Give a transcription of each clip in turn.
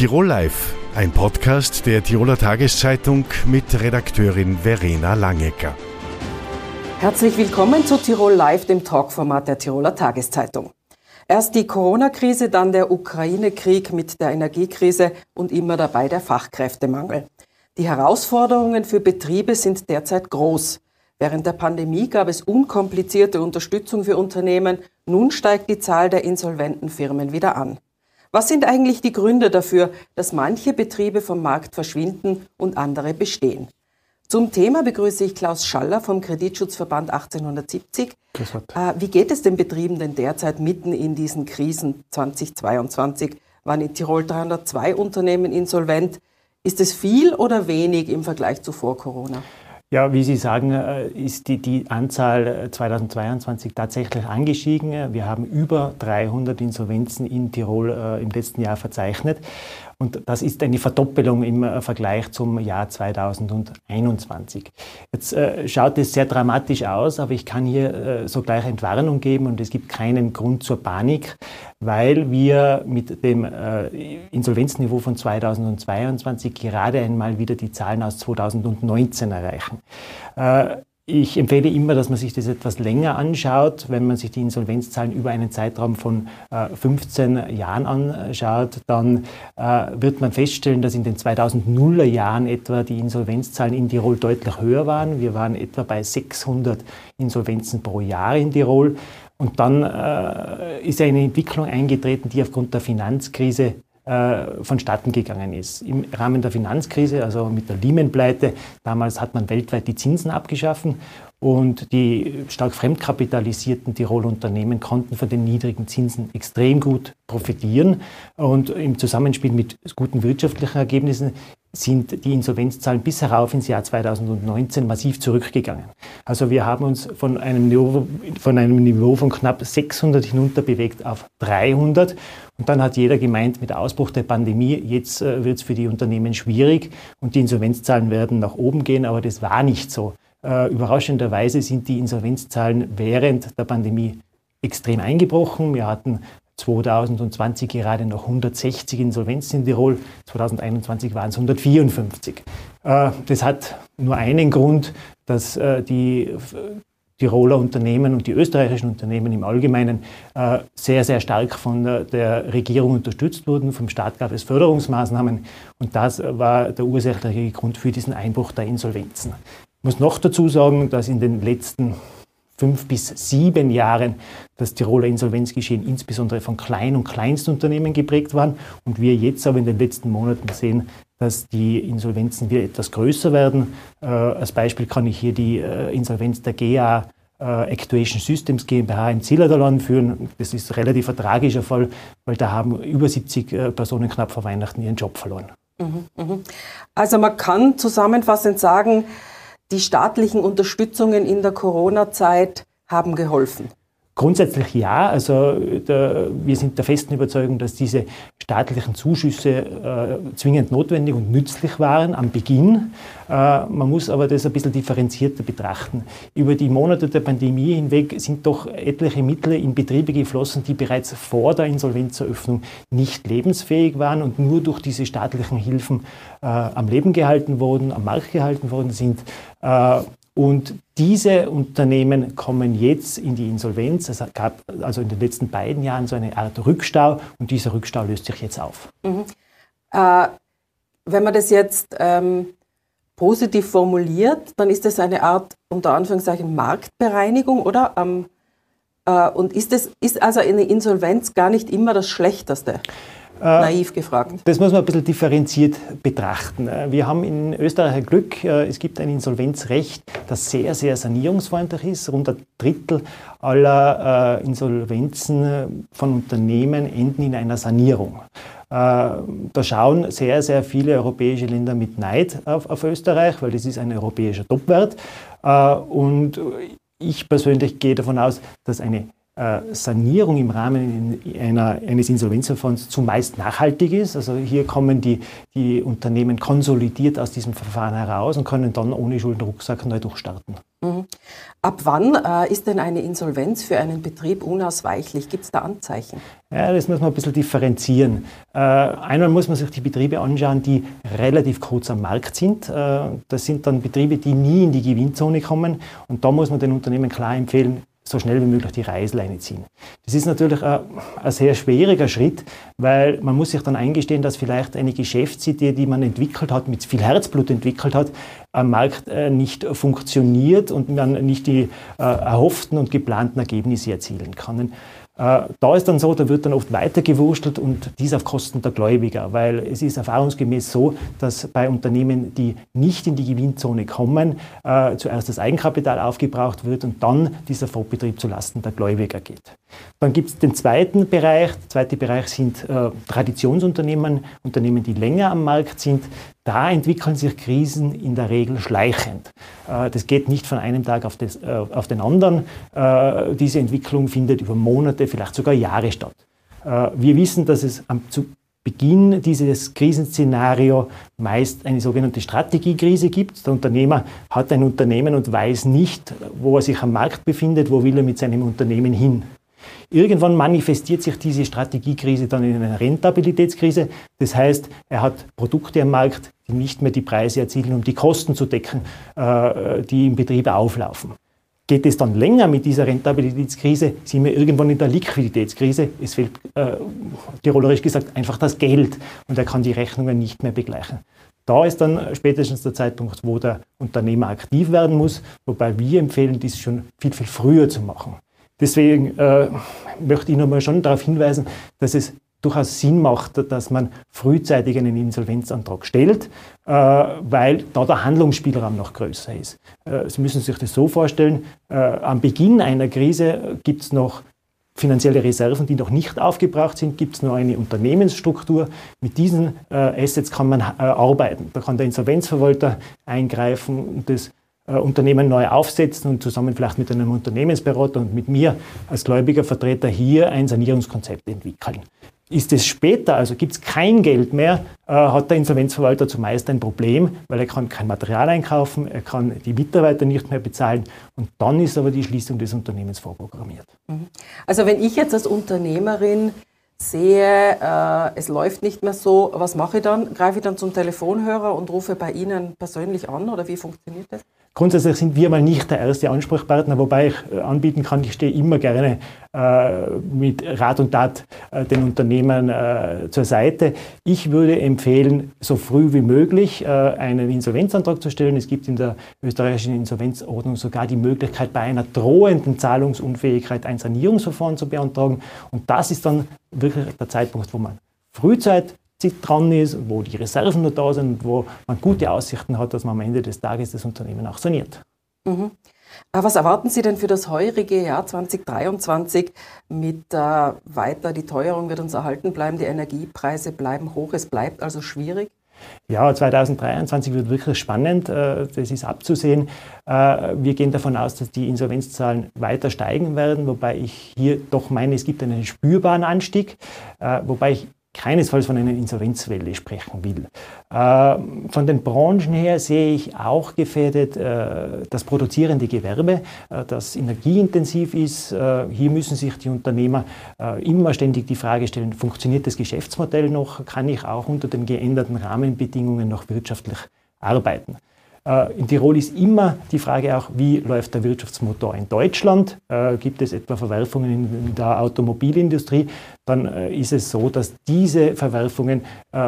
Tirol Live, ein Podcast der Tiroler Tageszeitung mit Redakteurin Verena Langecker. Herzlich willkommen zu Tirol Live, dem Talkformat der Tiroler Tageszeitung. Erst die Corona-Krise, dann der Ukraine-Krieg mit der Energiekrise und immer dabei der Fachkräftemangel. Die Herausforderungen für Betriebe sind derzeit groß. Während der Pandemie gab es unkomplizierte Unterstützung für Unternehmen. Nun steigt die Zahl der insolventen Firmen wieder an. Was sind eigentlich die Gründe dafür, dass manche Betriebe vom Markt verschwinden und andere bestehen? Zum Thema begrüße ich Klaus Schaller vom Kreditschutzverband 1870. Äh, wie geht es den Betrieben denn derzeit mitten in diesen Krisen 2022? Waren in Tirol 302 Unternehmen insolvent. Ist es viel oder wenig im Vergleich zu vor Corona? Ja, wie Sie sagen, äh, ist die, die Anzahl 2022 äh, tatsächlich angestiegen. Wir haben über 300 Insolvenzen in Tirol äh, im letzten Jahr verzeichnet. Und das ist eine Verdoppelung im äh, Vergleich zum Jahr 2021. Jetzt äh, schaut es sehr dramatisch aus, aber ich kann hier äh, sogleich Entwarnung geben und es gibt keinen Grund zur Panik, weil wir mit dem äh, Insolvenzniveau von 2022 gerade einmal wieder die Zahlen aus 2019 erreichen. Äh, ich empfehle immer, dass man sich das etwas länger anschaut. Wenn man sich die Insolvenzzahlen über einen Zeitraum von äh, 15 Jahren anschaut, dann äh, wird man feststellen, dass in den 2000er Jahren etwa die Insolvenzzahlen in Tirol deutlich höher waren. Wir waren etwa bei 600 Insolvenzen pro Jahr in Tirol. Und dann äh, ist eine Entwicklung eingetreten, die aufgrund der Finanzkrise äh, vonstatten gegangen ist. Im Rahmen der Finanzkrise, also mit der Lehman-Pleite, damals hat man weltweit die Zinsen abgeschaffen und die stark fremdkapitalisierten Tiroler Unternehmen konnten von den niedrigen Zinsen extrem gut profitieren. Und im Zusammenspiel mit guten wirtschaftlichen Ergebnissen sind die Insolvenzzahlen bis herauf ins Jahr 2019 massiv zurückgegangen. Also wir haben uns von einem Niveau von, einem Niveau von knapp 600 hinunter bewegt auf 300. Und dann hat jeder gemeint, mit Ausbruch der Pandemie, jetzt äh, wird es für die Unternehmen schwierig und die Insolvenzzahlen werden nach oben gehen, aber das war nicht so. Äh, überraschenderweise sind die Insolvenzzahlen während der Pandemie extrem eingebrochen. Wir hatten 2020 gerade noch 160 Insolvenzen in Tirol, 2021 waren es 154. Äh, das hat nur einen Grund, dass äh, die Tiroler Unternehmen und die österreichischen Unternehmen im Allgemeinen äh, sehr, sehr stark von der Regierung unterstützt wurden. Vom Staat gab es Förderungsmaßnahmen und das war der ursächliche Grund für diesen Einbruch der Insolvenzen. Ich muss noch dazu sagen, dass in den letzten fünf bis sieben Jahren das Tiroler Insolvenzgeschehen insbesondere von Klein- und Kleinstunternehmen geprägt waren und wir jetzt aber in den letzten Monaten sehen, dass die Insolvenzen wieder etwas größer werden. Äh, als Beispiel kann ich hier die äh, Insolvenz der GA äh, Actuation Systems GmbH in Zillertal anführen. Das ist relativ ein tragischer Fall, weil da haben über 70 äh, Personen knapp vor Weihnachten ihren Job verloren. Mhm, mhm. Also man kann zusammenfassend sagen, die staatlichen Unterstützungen in der Corona-Zeit haben geholfen. Grundsätzlich ja. Also der, wir sind der festen Überzeugung, dass diese staatlichen Zuschüsse äh, zwingend notwendig und nützlich waren am Beginn. Äh, man muss aber das ein bisschen differenzierter betrachten. Über die Monate der Pandemie hinweg sind doch etliche Mittel in Betriebe geflossen, die bereits vor der Insolvenzeröffnung nicht lebensfähig waren und nur durch diese staatlichen Hilfen äh, am Leben gehalten wurden, am Markt gehalten worden sind. Und diese Unternehmen kommen jetzt in die Insolvenz. Es gab also in den letzten beiden Jahren so eine Art Rückstau und dieser Rückstau löst sich jetzt auf. Mhm. Äh, wenn man das jetzt ähm, positiv formuliert, dann ist das eine Art, unter Anführungszeichen, Marktbereinigung, oder? Ähm, äh, und ist, das, ist also eine Insolvenz gar nicht immer das Schlechteste? Äh, Naiv gefragt. Das muss man ein bisschen differenziert betrachten. Äh, wir haben in Österreich ein Glück, äh, es gibt ein Insolvenzrecht, das sehr, sehr sanierungsfreundlich ist. Rund ein Drittel aller Insolvenzen von Unternehmen enden in einer Sanierung. Da schauen sehr, sehr viele europäische Länder mit Neid auf, auf Österreich, weil das ist ein europäischer Topwert. Und ich persönlich gehe davon aus, dass eine Sanierung im Rahmen einer, eines Insolvenzverfahrens zumeist nachhaltig ist. Also hier kommen die, die Unternehmen konsolidiert aus diesem Verfahren heraus und können dann ohne Schuldenrucksack neu durchstarten. Mhm. Ab wann äh, ist denn eine Insolvenz für einen Betrieb unausweichlich? Gibt es da Anzeichen? Ja, das muss man ein bisschen differenzieren. Äh, einmal muss man sich die Betriebe anschauen, die relativ kurz am Markt sind. Äh, das sind dann Betriebe, die nie in die Gewinnzone kommen. Und da muss man den Unternehmen klar empfehlen, so schnell wie möglich die Reißleine ziehen. Das ist natürlich ein, ein, sehr schwieriger Schritt, weil man muss sich dann eingestehen, dass vielleicht eine Geschäftsidee, die man entwickelt hat, mit viel Herzblut entwickelt hat, am Markt äh, nicht funktioniert und man nicht die äh, erhofften und geplanten Ergebnisse erzielen kann. Äh, da ist dann so, da wird dann oft weitergewurschtelt und dies auf Kosten der Gläubiger, weil es ist erfahrungsgemäß so, dass bei Unternehmen, die nicht in die Gewinnzone kommen, äh, zuerst das Eigenkapital aufgebraucht wird und dann dieser Fortbetrieb zulasten der Gläubiger geht. Dann gibt es den zweiten Bereich. Der zweite Bereich sind äh, Traditionsunternehmen, Unternehmen, die länger am Markt sind. Da entwickeln sich Krisen in der Regel schleichend. Äh, das geht nicht von einem Tag auf, das, äh, auf den anderen. Äh, diese Entwicklung findet über Monate, vielleicht sogar Jahre statt. Wir wissen, dass es am, zu Beginn dieses Krisenszenario meist eine sogenannte Strategiekrise gibt. Der Unternehmer hat ein Unternehmen und weiß nicht, wo er sich am Markt befindet, wo will er mit seinem Unternehmen hin. Irgendwann manifestiert sich diese Strategiekrise dann in einer Rentabilitätskrise. Das heißt, er hat Produkte am Markt, die nicht mehr die Preise erzielen, um die Kosten zu decken, äh, die im Betrieb auflaufen. Geht es dann länger mit dieser Rentabilitätskrise, sind wir irgendwann in der Liquiditätskrise. Es fehlt, äh, tirolerisch gesagt, einfach das Geld und er kann die Rechnungen nicht mehr begleichen. Da ist dann spätestens der Zeitpunkt, wo der Unternehmer aktiv werden muss, wobei wir empfehlen, dies schon viel, viel früher zu machen. Deswegen äh, möchte ich nochmal schon darauf hinweisen, dass es durchaus Sinn macht, dass man frühzeitig einen Insolvenzantrag stellt, äh, weil da der Handlungsspielraum noch größer ist. Äh, Sie müssen sich das so vorstellen, äh, am Beginn einer Krise gibt es noch finanzielle Reserven, die noch nicht aufgebraucht sind, gibt es noch eine Unternehmensstruktur. Mit diesen äh, Assets kann man äh, arbeiten. Da kann der Insolvenzverwalter eingreifen und das Unternehmen neu aufsetzen und zusammen vielleicht mit einem Unternehmensberater und mit mir als Gläubigervertreter hier ein Sanierungskonzept entwickeln. Ist es später, also gibt es kein Geld mehr, äh, hat der Insolvenzverwalter zumeist ein Problem, weil er kann kein Material einkaufen, er kann die Mitarbeiter nicht mehr bezahlen und dann ist aber die Schließung des Unternehmens vorprogrammiert. Mhm. Also wenn ich jetzt als Unternehmerin sehe, äh, es läuft nicht mehr so, was mache ich dann? Greife ich dann zum Telefonhörer und rufe bei Ihnen persönlich an oder wie funktioniert das? Grundsätzlich sind wir mal nicht der erste Ansprechpartner, wobei ich äh, anbieten kann, ich stehe immer gerne äh, mit Rat und Tat äh, den Unternehmen äh, zur Seite. Ich würde empfehlen, so früh wie möglich äh, einen Insolvenzantrag zu stellen. Es gibt in der österreichischen Insolvenzordnung sogar die Möglichkeit, bei einer drohenden Zahlungsunfähigkeit ein Sanierungsverfahren zu beantragen. Und das ist dann wirklich der Zeitpunkt, wo man frühzeitig dran ist, wo die Reserven noch da sind, wo man gute Aussichten hat, dass man am Ende des Tages das Unternehmen auch saniert. Mhm. Was erwarten Sie denn für das heurige Jahr 2023 mit äh, weiter, die Teuerung wird uns erhalten bleiben, die Energiepreise bleiben hoch, es bleibt also schwierig? Ja, 2023 wird wirklich spannend, äh, das ist abzusehen. Äh, wir gehen davon aus, dass die Insolvenzzahlen weiter steigen werden, wobei ich hier doch meine, es gibt einen spürbaren Anstieg, äh, wobei ich keinesfalls von einer Insolvenzwelle sprechen will. Äh, von den Branchen her sehe ich auch gefährdet äh, das produzierende Gewerbe, äh, das energieintensiv ist. Hier müssen sich die Unternehmer immer ständig die Frage stellen, funktioniert das Geschäftsmodell noch? Kann ich auch unter den geänderten Rahmenbedingungen noch wirtschaftlich arbeiten? Äh, in Tirol ist immer die Frage auch, wie läuft der Wirtschaftsmotor in Deutschland? Äh, gibt es etwa Verwerfungen in der Automobilindustrie? Dann äh, ist es so, dass diese Verwerfungen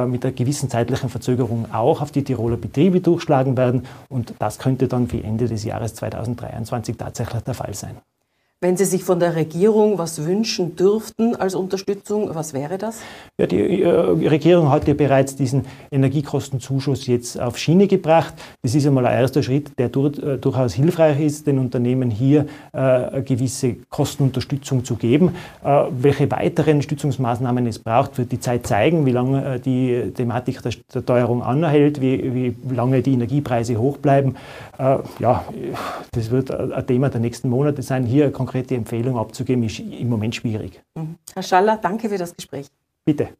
mit einer gewissen zeitlichen Verzögerung auch auf die Tiroler Betriebe durchschlagen werden. Und das könnte dann für Ende des Jahres 2023 tatsächlich der Fall sein. Wenn Sie sich von der Regierung was wünschen dürften als Unterstützung, was wäre das? Ja, die äh, Regierung hat ja bereits diesen Energiekostenzuschuss jetzt auf Schiene gebracht. Das ist einmal ein erster Schritt, der durch, äh, durchaus hilfreich ist, den Unternehmen hier äh, gewisse Kostenunterstützung zu geben. Äh, welche weiteren Stützungsmaßnahmen es braucht, wird die Zeit zeigen, wie lange äh, die Thematik der, der Teuerung anhält, wie, wie, lange die Energiepreise hoch bleiben. Ja, das wird ein Thema der nächsten Monate sein. Hier konkret konkrete Empfehlung abzugeben, ist im Moment schwierig. Mhm. Herr Schaller, danke für das Gespräch. Bitte.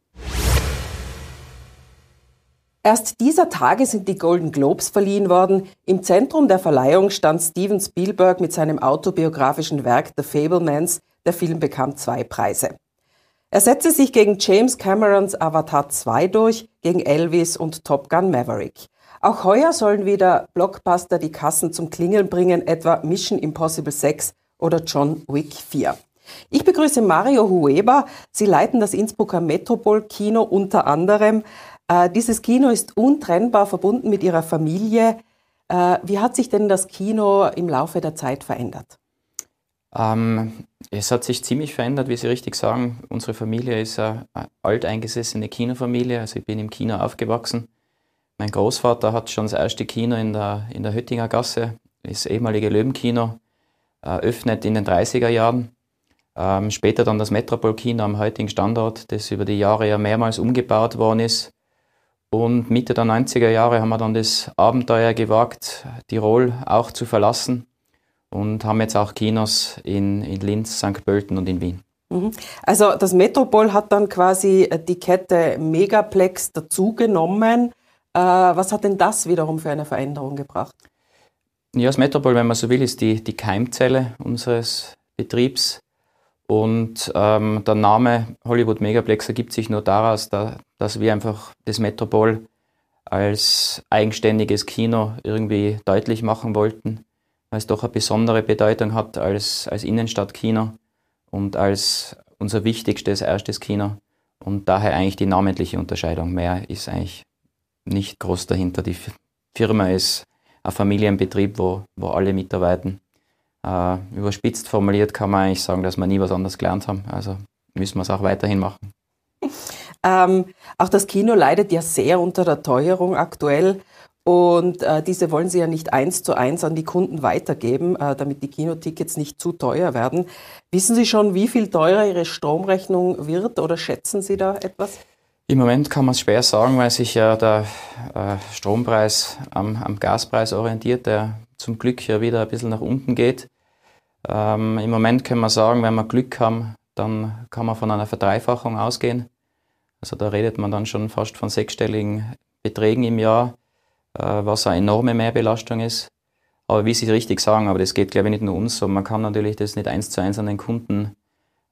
Erst dieser Tage sind die Golden Globes verliehen worden. Im Zentrum der Verleihung stand Steven Spielberg mit seinem autobiografischen Werk The Fablemans. Der Film bekam zwei Preise. Er setzte sich gegen James Camerons Avatar 2 durch, gegen Elvis und Top Gun Maverick. Auch heuer sollen wieder Blockbuster die Kassen zum Klingeln bringen, etwa Mission Impossible 6 oder John Wick 4. Ich begrüße Mario Hueber. Sie leiten das Innsbrucker Metropol Kino unter anderem. Äh, dieses Kino ist untrennbar verbunden mit Ihrer Familie. Äh, wie hat sich denn das Kino im Laufe der Zeit verändert? Ähm, es hat sich ziemlich verändert, wie Sie richtig sagen. Unsere Familie ist eine alteingesessene Kinofamilie. Also ich bin im Kino aufgewachsen. Mein Großvater hat schon das erste Kino in der, in der Höttinger Gasse, das ehemalige Löwenkino, eröffnet in den 30er Jahren. Ähm, später dann das Metropol-Kino am heutigen Standort, das über die Jahre ja mehrmals umgebaut worden ist. Und Mitte der 90er Jahre haben wir dann das Abenteuer gewagt, Tirol auch zu verlassen und haben jetzt auch Kinos in, in Linz, St. Pölten und in Wien. Mhm. Also das Metropol hat dann quasi die Kette Megaplex dazugenommen. Äh, was hat denn das wiederum für eine Veränderung gebracht? Ja, das Metropol, wenn man so will, ist die, die Keimzelle unseres Betriebs. Und ähm, der Name Hollywood Megaplex ergibt sich nur daraus, da, dass wir einfach das Metropol als eigenständiges Kino irgendwie deutlich machen wollten, weil es doch eine besondere Bedeutung hat als, als Innenstadtkino und als unser wichtigstes erstes Kino. Und daher eigentlich die namentliche Unterscheidung. Mehr ist eigentlich nicht groß dahinter. Die Firma ist ein Familienbetrieb, wo, wo alle mitarbeiten. Äh, überspitzt formuliert kann man eigentlich sagen, dass wir nie was anderes gelernt haben. Also müssen wir es auch weiterhin machen. Ähm, auch das Kino leidet ja sehr unter der Teuerung aktuell. Und äh, diese wollen Sie ja nicht eins zu eins an die Kunden weitergeben, äh, damit die Kinotickets nicht zu teuer werden. Wissen Sie schon, wie viel teurer Ihre Stromrechnung wird oder schätzen Sie da etwas? Im Moment kann man es schwer sagen, weil sich ja der äh, Strompreis am, am, Gaspreis orientiert, der zum Glück ja wieder ein bisschen nach unten geht. Ähm, Im Moment können wir sagen, wenn wir Glück haben, dann kann man von einer Verdreifachung ausgehen. Also da redet man dann schon fast von sechsstelligen Beträgen im Jahr, äh, was eine enorme Mehrbelastung ist. Aber wie Sie richtig sagen, aber das geht glaube ich nicht nur uns so, man kann natürlich das nicht eins zu eins an den Kunden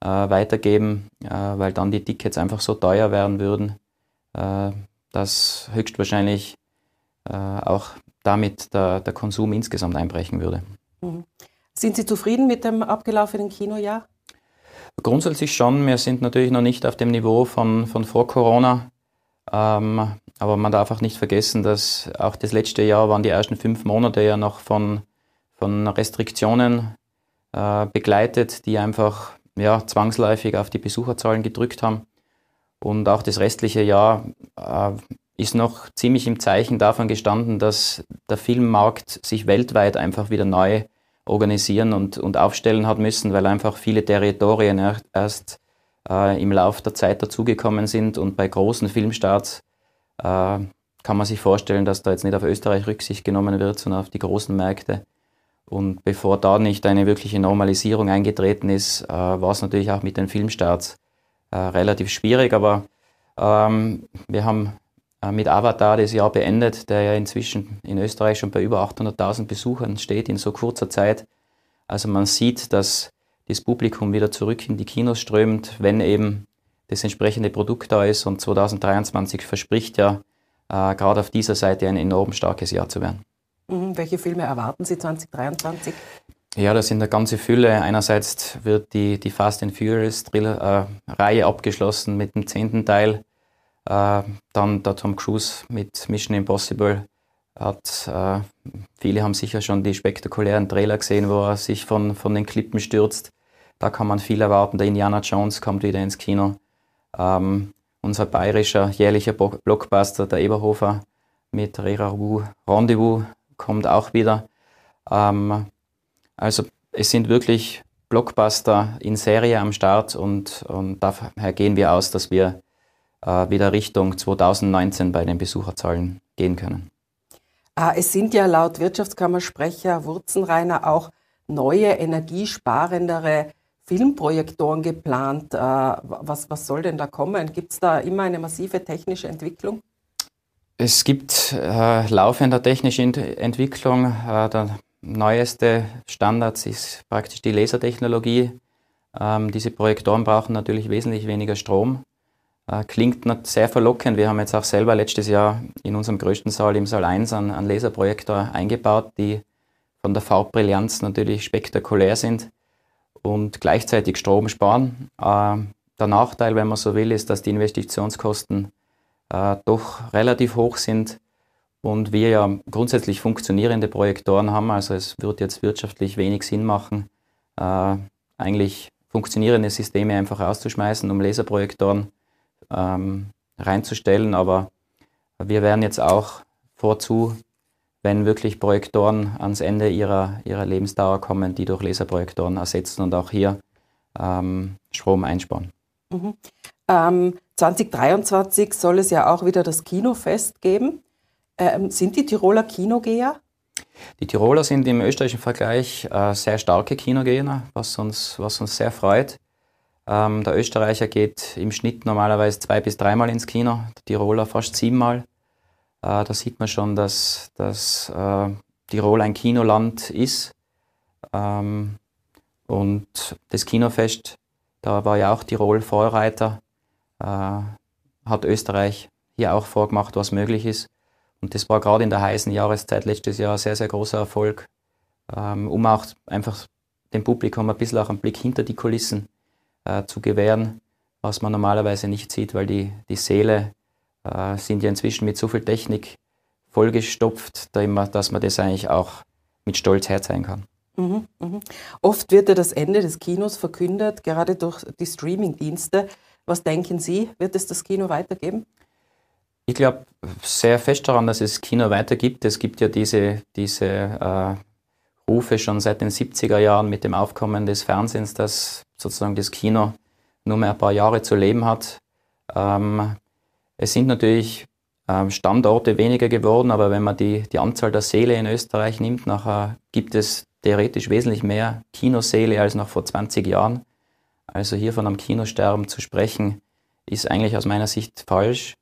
äh, weitergeben, äh, weil dann die Tickets einfach so teuer werden würden, äh, dass höchstwahrscheinlich äh, auch damit der, der Konsum insgesamt einbrechen würde. Mhm. Sind Sie zufrieden mit dem abgelaufenen Kinojahr? Grundsätzlich schon. Wir sind natürlich noch nicht auf dem Niveau von, von vor Corona. Ähm, aber man darf auch nicht vergessen, dass auch das letzte Jahr waren die ersten fünf Monate ja noch von, von Restriktionen äh, begleitet, die einfach ja, zwangsläufig auf die Besucherzahlen gedrückt haben. Und auch das restliche Jahr äh, ist noch ziemlich im Zeichen davon gestanden, dass der Filmmarkt sich weltweit einfach wieder neu organisieren und, und aufstellen hat müssen, weil einfach viele Territorien erst äh, im Laufe der Zeit dazugekommen sind und bei großen Filmstarts äh, kann man sich vorstellen, dass da jetzt nicht auf Österreich Rücksicht genommen wird, sondern auf die großen Märkte. Und bevor da nicht eine wirkliche Normalisierung eingetreten ist, äh, war es natürlich auch mit den Filmstarts äh, relativ schwierig. Aber ähm, wir haben äh, mit Avatar das Jahr beendet, der ja inzwischen in Österreich schon bei über 800.000 Besuchern steht in so kurzer Zeit. Also man sieht, dass das Publikum wieder zurück in die Kinos strömt, wenn eben das entsprechende Produkt da ist. Und 2023 verspricht ja äh, gerade auf dieser Seite ein enorm starkes Jahr zu werden. Mhm. Welche Filme erwarten Sie 2023? Ja, das sind eine ganze Fülle. Einerseits wird die, die Fast and Furious Thriller, äh, Reihe abgeschlossen mit dem zehnten Teil. Äh, dann der Tom Cruise mit Mission Impossible hat, äh, viele haben sicher schon die spektakulären Trailer gesehen, wo er sich von, von den Klippen stürzt. Da kann man viel erwarten. Der Indiana Jones kommt wieder ins Kino. Ähm, unser bayerischer jährlicher Blockbuster, der Eberhofer mit Reraru Rendezvous, kommt auch wieder. Ähm, also es sind wirklich Blockbuster in Serie am Start und, und daher gehen wir aus, dass wir äh, wieder Richtung 2019 bei den Besucherzahlen gehen können. Ah, es sind ja laut Wirtschaftskammersprecher Wurzenreiner auch neue, energiesparendere Filmprojektoren geplant. Äh, was, was soll denn da kommen? Gibt es da immer eine massive technische Entwicklung? Es gibt äh, laufende technische Ent Entwicklung. Äh, der neueste Standard ist praktisch die Lasertechnologie. Ähm, diese Projektoren brauchen natürlich wesentlich weniger Strom. Äh, klingt sehr verlockend. Wir haben jetzt auch selber letztes Jahr in unserem größten Saal, im Saal 1, einen, einen Laserprojektor eingebaut, die von der Farbbrillanz natürlich spektakulär sind und gleichzeitig Strom sparen. Äh, der Nachteil, wenn man so will, ist, dass die Investitionskosten äh, doch relativ hoch sind und wir ja grundsätzlich funktionierende Projektoren haben. Also es wird jetzt wirtschaftlich wenig Sinn machen, äh, eigentlich funktionierende Systeme einfach auszuschmeißen, um Laserprojektoren ähm, reinzustellen. Aber wir werden jetzt auch vorzu wenn wirklich Projektoren ans Ende ihrer, ihrer Lebensdauer kommen, die durch Laserprojektoren ersetzen und auch hier ähm, Strom einsparen. Mhm. Ähm, 2023 soll es ja auch wieder das Kinofest geben. Ähm, sind die Tiroler Kinogeher? Die Tiroler sind im österreichischen Vergleich äh, sehr starke Kinogeher, was uns, was uns sehr freut. Ähm, der Österreicher geht im Schnitt normalerweise zwei bis dreimal ins Kino, der Tiroler fast siebenmal. Äh, da sieht man schon, dass, dass äh, Tirol ein Kinoland ist. Ähm, und das Kinofest, da war ja auch Tirol Vorreiter, äh, hat Österreich hier auch vorgemacht, was möglich ist. Und das war gerade in der heißen Jahreszeit letztes Jahr ein sehr, sehr großer Erfolg, ähm, um auch einfach dem Publikum ein bisschen auch einen Blick hinter die Kulissen äh, zu gewähren, was man normalerweise nicht sieht, weil die, die Säle äh, sind ja inzwischen mit so viel Technik vollgestopft, dass man das eigentlich auch mit Stolz herzeigen kann. Mhm, mh. Oft wird ja das Ende des Kinos verkündet, gerade durch die Streaming-Dienste. Was denken Sie, wird es das Kino weitergeben? Ich glaube sehr fest daran, dass es Kino weitergibt. Es gibt ja diese, diese äh, Rufe schon seit den 70er Jahren mit dem Aufkommen des Fernsehens, dass sozusagen das Kino nur mehr ein paar Jahre zu leben hat. Ähm, es sind natürlich ähm, Standorte weniger geworden, aber wenn man die, die Anzahl der Säle in Österreich nimmt, nachher gibt es theoretisch wesentlich mehr Kinosäle als noch vor 20 Jahren. Also hier von einem Kinosterben zu sprechen, ist eigentlich aus meiner Sicht falsch.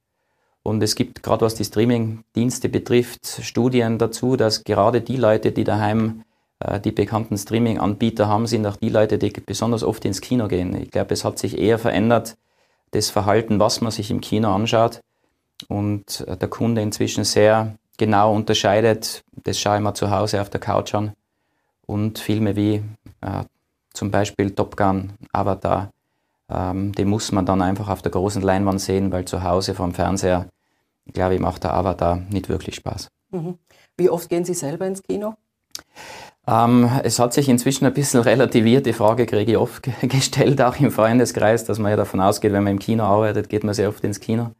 Und es gibt gerade was die Streaming-Dienste betrifft, Studien dazu, dass gerade die Leute, die daheim äh, die bekannten Streaming-Anbieter haben, sind auch die Leute, die besonders oft ins Kino gehen. Ich glaube, es hat sich eher verändert, das Verhalten, was man sich im Kino anschaut. Und äh, der Kunde inzwischen sehr genau unterscheidet, das schaue ich mir zu Hause auf der Couch an. Und Filme wie äh, zum Beispiel Top Gun, Avatar, ähm, den muss man dann einfach auf der großen Leinwand sehen, weil zu Hause vom Fernseher, glaube ich, macht der Avatar nicht wirklich Spaß. Mhm. Wie oft gehen Sie selber ins Kino? Ähm, es hat sich inzwischen ein bisschen relativiert. Die Frage kriege ich oft gestellt, auch im Freundeskreis, dass man ja davon ausgeht, wenn man im Kino arbeitet, geht man sehr oft ins Kino.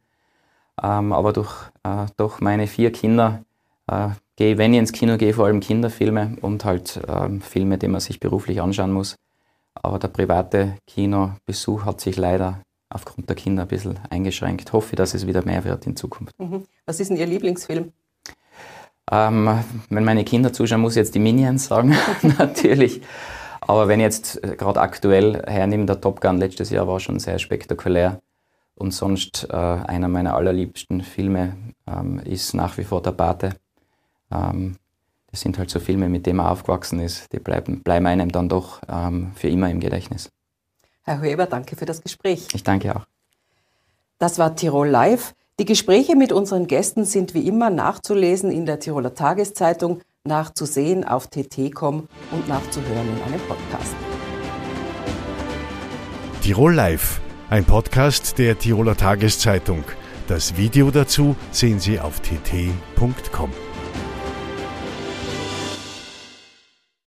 Ähm, aber durch, äh, durch meine vier Kinder äh, gehe, wenn ich ins Kino gehe, vor allem Kinderfilme und halt äh, Filme, die man sich beruflich anschauen muss. Aber der private Kinobesuch hat sich leider aufgrund der Kinder ein bisschen eingeschränkt. Hoffe, dass es wieder mehr wird in Zukunft. Mhm. Was ist denn Ihr Lieblingsfilm? Ähm, wenn meine Kinder zuschauen, muss ich jetzt die Minions sagen, natürlich. Aber wenn ich jetzt äh, gerade aktuell hernehme, der Top Gun letztes Jahr war schon sehr spektakulär. Und sonst äh, einer meiner allerliebsten Filme ähm, ist nach wie vor Der Pate. Ähm, das sind halt so Filme, mit denen man aufgewachsen ist. Die bleiben, bleiben einem dann doch ähm, für immer im Gedächtnis. Herr Höber, danke für das Gespräch. Ich danke auch. Das war Tirol Live. Die Gespräche mit unseren Gästen sind wie immer nachzulesen in der Tiroler Tageszeitung, nachzusehen auf tt.com und nachzuhören in einem Podcast. Tirol Live, ein Podcast der Tiroler Tageszeitung. Das Video dazu sehen Sie auf tt.com.